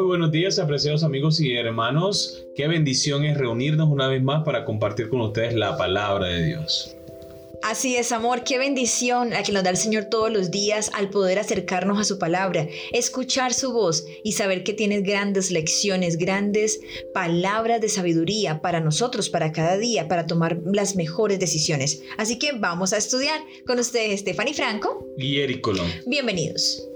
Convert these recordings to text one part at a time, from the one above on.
Muy buenos días, apreciados amigos y hermanos. Qué bendición es reunirnos una vez más para compartir con ustedes la palabra de Dios. Así es, amor, qué bendición la que nos da el Señor todos los días al poder acercarnos a su palabra, escuchar su voz y saber que tienes grandes lecciones, grandes palabras de sabiduría para nosotros, para cada día, para tomar las mejores decisiones. Así que vamos a estudiar con ustedes, Stephanie Franco y Eric Colón. Bienvenidos.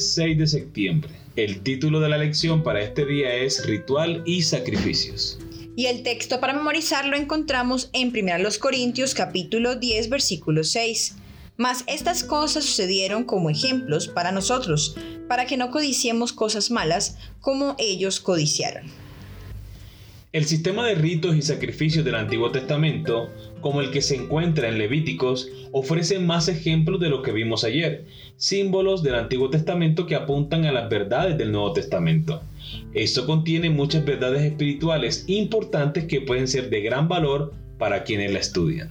Lunes 6 de septiembre. El título de la lección para este día es Ritual y Sacrificios. Y el texto para memorizar lo encontramos en 1 Corintios capítulo 10 versículo 6. Mas estas cosas sucedieron como ejemplos para nosotros, para que no codiciemos cosas malas como ellos codiciaron. El sistema de ritos y sacrificios del Antiguo Testamento, como el que se encuentra en Levíticos, ofrece más ejemplos de lo que vimos ayer, símbolos del Antiguo Testamento que apuntan a las verdades del Nuevo Testamento. Esto contiene muchas verdades espirituales importantes que pueden ser de gran valor para quienes la estudian.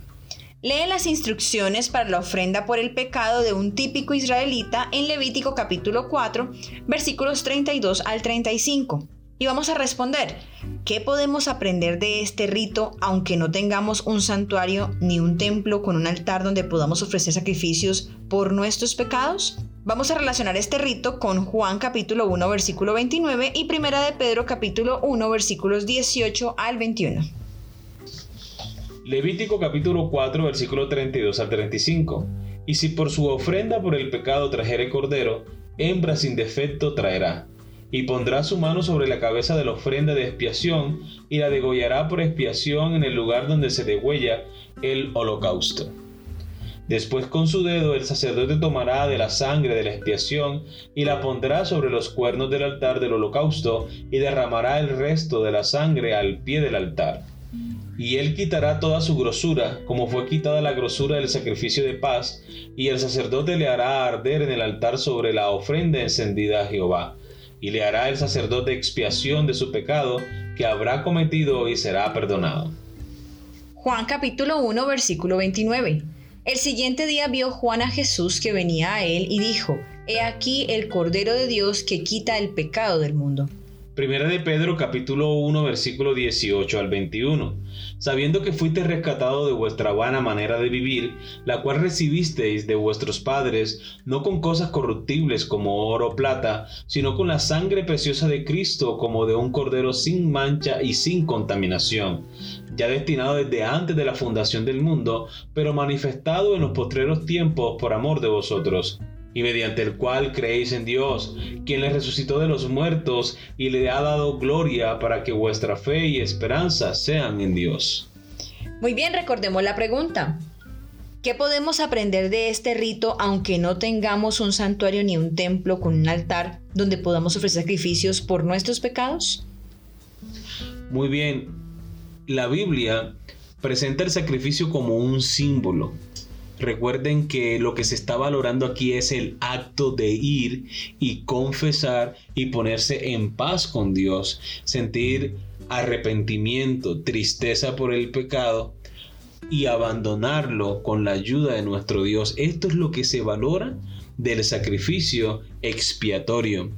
Lee las instrucciones para la ofrenda por el pecado de un típico israelita en Levítico capítulo 4, versículos 32 al 35. Y vamos a responder, ¿qué podemos aprender de este rito aunque no tengamos un santuario ni un templo con un altar donde podamos ofrecer sacrificios por nuestros pecados? Vamos a relacionar este rito con Juan capítulo 1 versículo 29 y Primera de Pedro capítulo 1 versículos 18 al 21. Levítico capítulo 4 versículo 32 al 35. Y si por su ofrenda por el pecado trajere cordero, hembra sin defecto traerá y pondrá su mano sobre la cabeza de la ofrenda de expiación y la degollará por expiación en el lugar donde se degüella el holocausto. Después con su dedo el sacerdote tomará de la sangre de la expiación y la pondrá sobre los cuernos del altar del holocausto y derramará el resto de la sangre al pie del altar. Y él quitará toda su grosura, como fue quitada la grosura del sacrificio de paz, y el sacerdote le hará arder en el altar sobre la ofrenda encendida a Jehová y le hará el sacerdote expiación de su pecado que habrá cometido y será perdonado. Juan capítulo 1 versículo 29. El siguiente día vio Juan a Jesús que venía a él y dijo, He aquí el Cordero de Dios que quita el pecado del mundo. Primera de Pedro capítulo 1 versículo 18 al 21. Sabiendo que fuiste rescatado de vuestra vana manera de vivir, la cual recibisteis de vuestros padres, no con cosas corruptibles como oro o plata, sino con la sangre preciosa de Cristo como de un cordero sin mancha y sin contaminación, ya destinado desde antes de la fundación del mundo, pero manifestado en los postreros tiempos por amor de vosotros y mediante el cual creéis en Dios, quien le resucitó de los muertos y le ha dado gloria para que vuestra fe y esperanza sean en Dios. Muy bien, recordemos la pregunta. ¿Qué podemos aprender de este rito aunque no tengamos un santuario ni un templo con un altar donde podamos ofrecer sacrificios por nuestros pecados? Muy bien, la Biblia presenta el sacrificio como un símbolo, Recuerden que lo que se está valorando aquí es el acto de ir y confesar y ponerse en paz con Dios, sentir arrepentimiento, tristeza por el pecado y abandonarlo con la ayuda de nuestro Dios. Esto es lo que se valora del sacrificio expiatorio.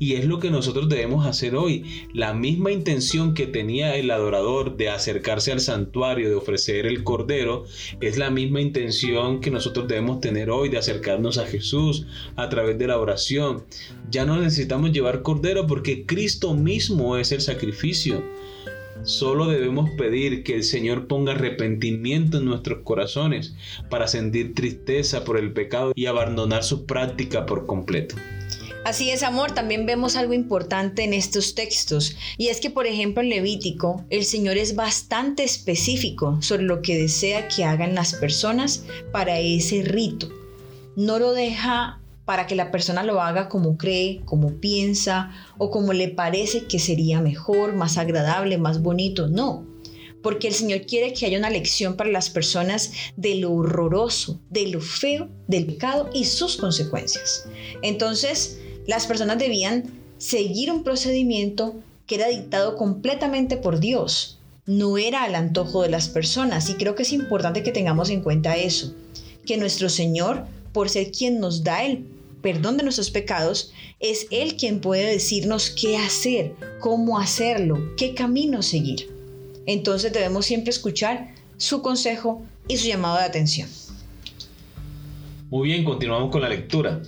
Y es lo que nosotros debemos hacer hoy. La misma intención que tenía el adorador de acercarse al santuario, de ofrecer el cordero, es la misma intención que nosotros debemos tener hoy de acercarnos a Jesús a través de la oración. Ya no necesitamos llevar cordero porque Cristo mismo es el sacrificio. Solo debemos pedir que el Señor ponga arrepentimiento en nuestros corazones para sentir tristeza por el pecado y abandonar su práctica por completo. Así es, amor, también vemos algo importante en estos textos, y es que, por ejemplo, en Levítico, el Señor es bastante específico sobre lo que desea que hagan las personas para ese rito. No lo deja para que la persona lo haga como cree, como piensa o como le parece que sería mejor, más agradable, más bonito. No, porque el Señor quiere que haya una lección para las personas de lo horroroso, de lo feo del pecado y sus consecuencias. Entonces, las personas debían seguir un procedimiento que era dictado completamente por Dios. no era al antojo de las personas y creo que es importante que tengamos en cuenta eso, que nuestro Señor, por ser quien nos da el perdón de nuestros pecados, es Él quien puede decirnos qué hacer, cómo hacerlo, qué camino seguir. Entonces debemos siempre escuchar su consejo y su llamado de atención. Muy bien, continuamos con la lectura.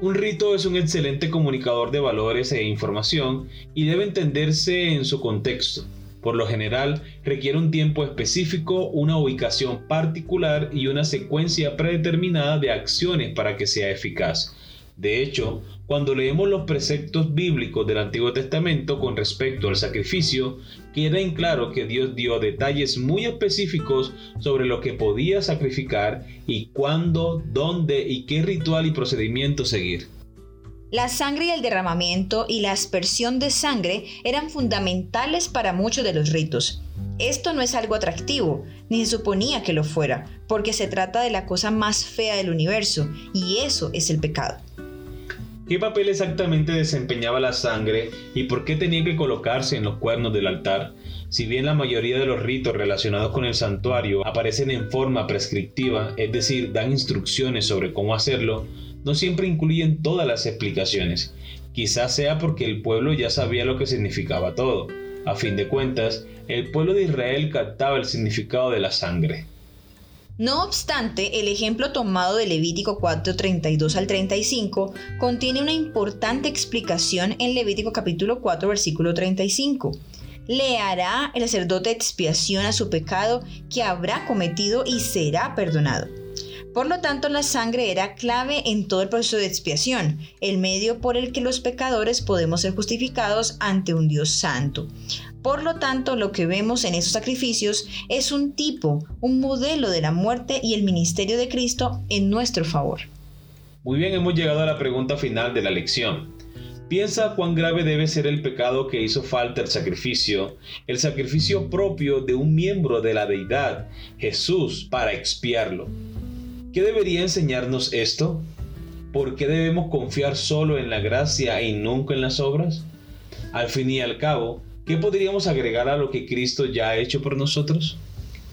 Un rito es un excelente comunicador de valores e información y debe entenderse en su contexto. Por lo general, requiere un tiempo específico, una ubicación particular y una secuencia predeterminada de acciones para que sea eficaz. De hecho, cuando leemos los preceptos bíblicos del Antiguo Testamento con respecto al sacrificio, queda en claro que Dios dio detalles muy específicos sobre lo que podía sacrificar y cuándo, dónde y qué ritual y procedimiento seguir. La sangre y el derramamiento y la aspersión de sangre eran fundamentales para muchos de los ritos. Esto no es algo atractivo, ni se suponía que lo fuera, porque se trata de la cosa más fea del universo, y eso es el pecado. ¿Qué papel exactamente desempeñaba la sangre y por qué tenía que colocarse en los cuernos del altar? Si bien la mayoría de los ritos relacionados con el santuario aparecen en forma prescriptiva, es decir, dan instrucciones sobre cómo hacerlo, no siempre incluyen todas las explicaciones. Quizás sea porque el pueblo ya sabía lo que significaba todo. A fin de cuentas, el pueblo de Israel captaba el significado de la sangre. No obstante, el ejemplo tomado de Levítico 4:32 al 35 contiene una importante explicación en Levítico capítulo 4 versículo 35. Le hará el sacerdote expiación a su pecado que habrá cometido y será perdonado. Por lo tanto, la sangre era clave en todo el proceso de expiación, el medio por el que los pecadores podemos ser justificados ante un Dios santo. Por lo tanto, lo que vemos en esos sacrificios es un tipo, un modelo de la muerte y el ministerio de Cristo en nuestro favor. Muy bien, hemos llegado a la pregunta final de la lección. Piensa cuán grave debe ser el pecado que hizo falta el sacrificio, el sacrificio propio de un miembro de la deidad, Jesús, para expiarlo. ¿Qué debería enseñarnos esto? ¿Por qué debemos confiar solo en la gracia y nunca en las obras? Al fin y al cabo, ¿qué podríamos agregar a lo que Cristo ya ha hecho por nosotros?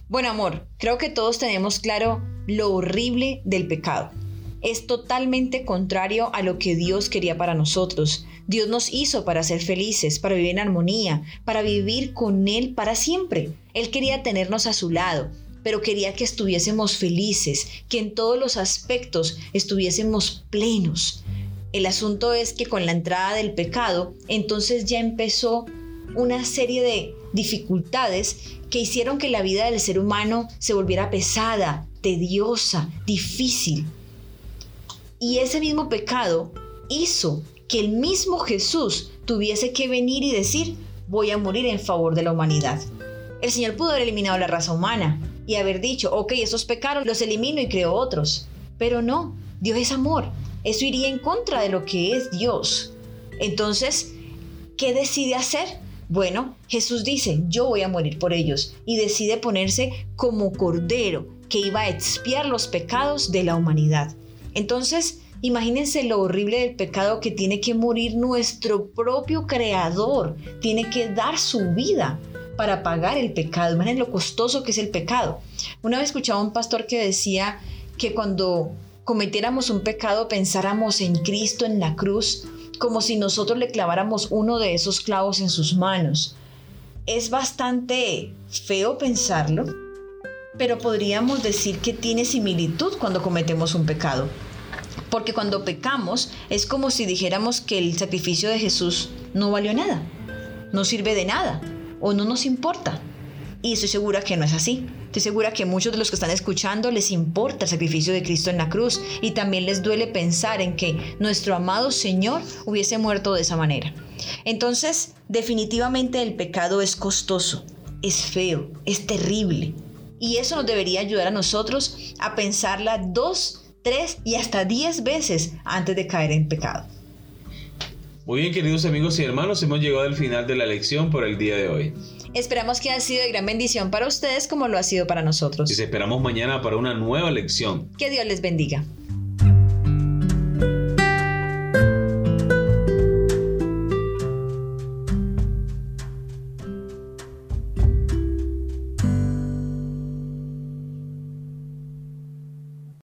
Bueno, amor, creo que todos tenemos claro lo horrible del pecado. Es totalmente contrario a lo que Dios quería para nosotros. Dios nos hizo para ser felices, para vivir en armonía, para vivir con Él para siempre. Él quería tenernos a su lado, pero quería que estuviésemos felices, que en todos los aspectos estuviésemos plenos. El asunto es que con la entrada del pecado, entonces ya empezó una serie de dificultades que hicieron que la vida del ser humano se volviera pesada, tediosa, difícil. Y ese mismo pecado hizo que el mismo Jesús tuviese que venir y decir, voy a morir en favor de la humanidad. El Señor pudo haber eliminado la raza humana, y haber dicho, ok, esos pecados los elimino y creo otros. Pero no, Dios es amor. Eso iría en contra de lo que es Dios. Entonces, ¿qué decide hacer? Bueno, Jesús dice, yo voy a morir por ellos y decide ponerse como cordero que iba a expiar los pecados de la humanidad. Entonces, imagínense lo horrible del pecado que tiene que morir nuestro propio creador, tiene que dar su vida para pagar el pecado. Imaginen lo costoso que es el pecado. Una vez escuchaba un pastor que decía que cuando cometiéramos un pecado pensáramos en Cristo en la cruz como si nosotros le claváramos uno de esos clavos en sus manos. Es bastante feo pensarlo, pero podríamos decir que tiene similitud cuando cometemos un pecado. Porque cuando pecamos es como si dijéramos que el sacrificio de Jesús no valió nada, no sirve de nada, o no nos importa. Y estoy segura que no es así. Estoy segura que muchos de los que están escuchando les importa el sacrificio de Cristo en la cruz y también les duele pensar en que nuestro amado Señor hubiese muerto de esa manera. Entonces, definitivamente el pecado es costoso, es feo, es terrible. Y eso nos debería ayudar a nosotros a pensarla dos, tres y hasta diez veces antes de caer en pecado. Muy bien, queridos amigos y hermanos, hemos llegado al final de la lección por el día de hoy. Esperamos que haya sido de gran bendición para ustedes como lo ha sido para nosotros. Y esperamos mañana para una nueva lección. Que Dios les bendiga.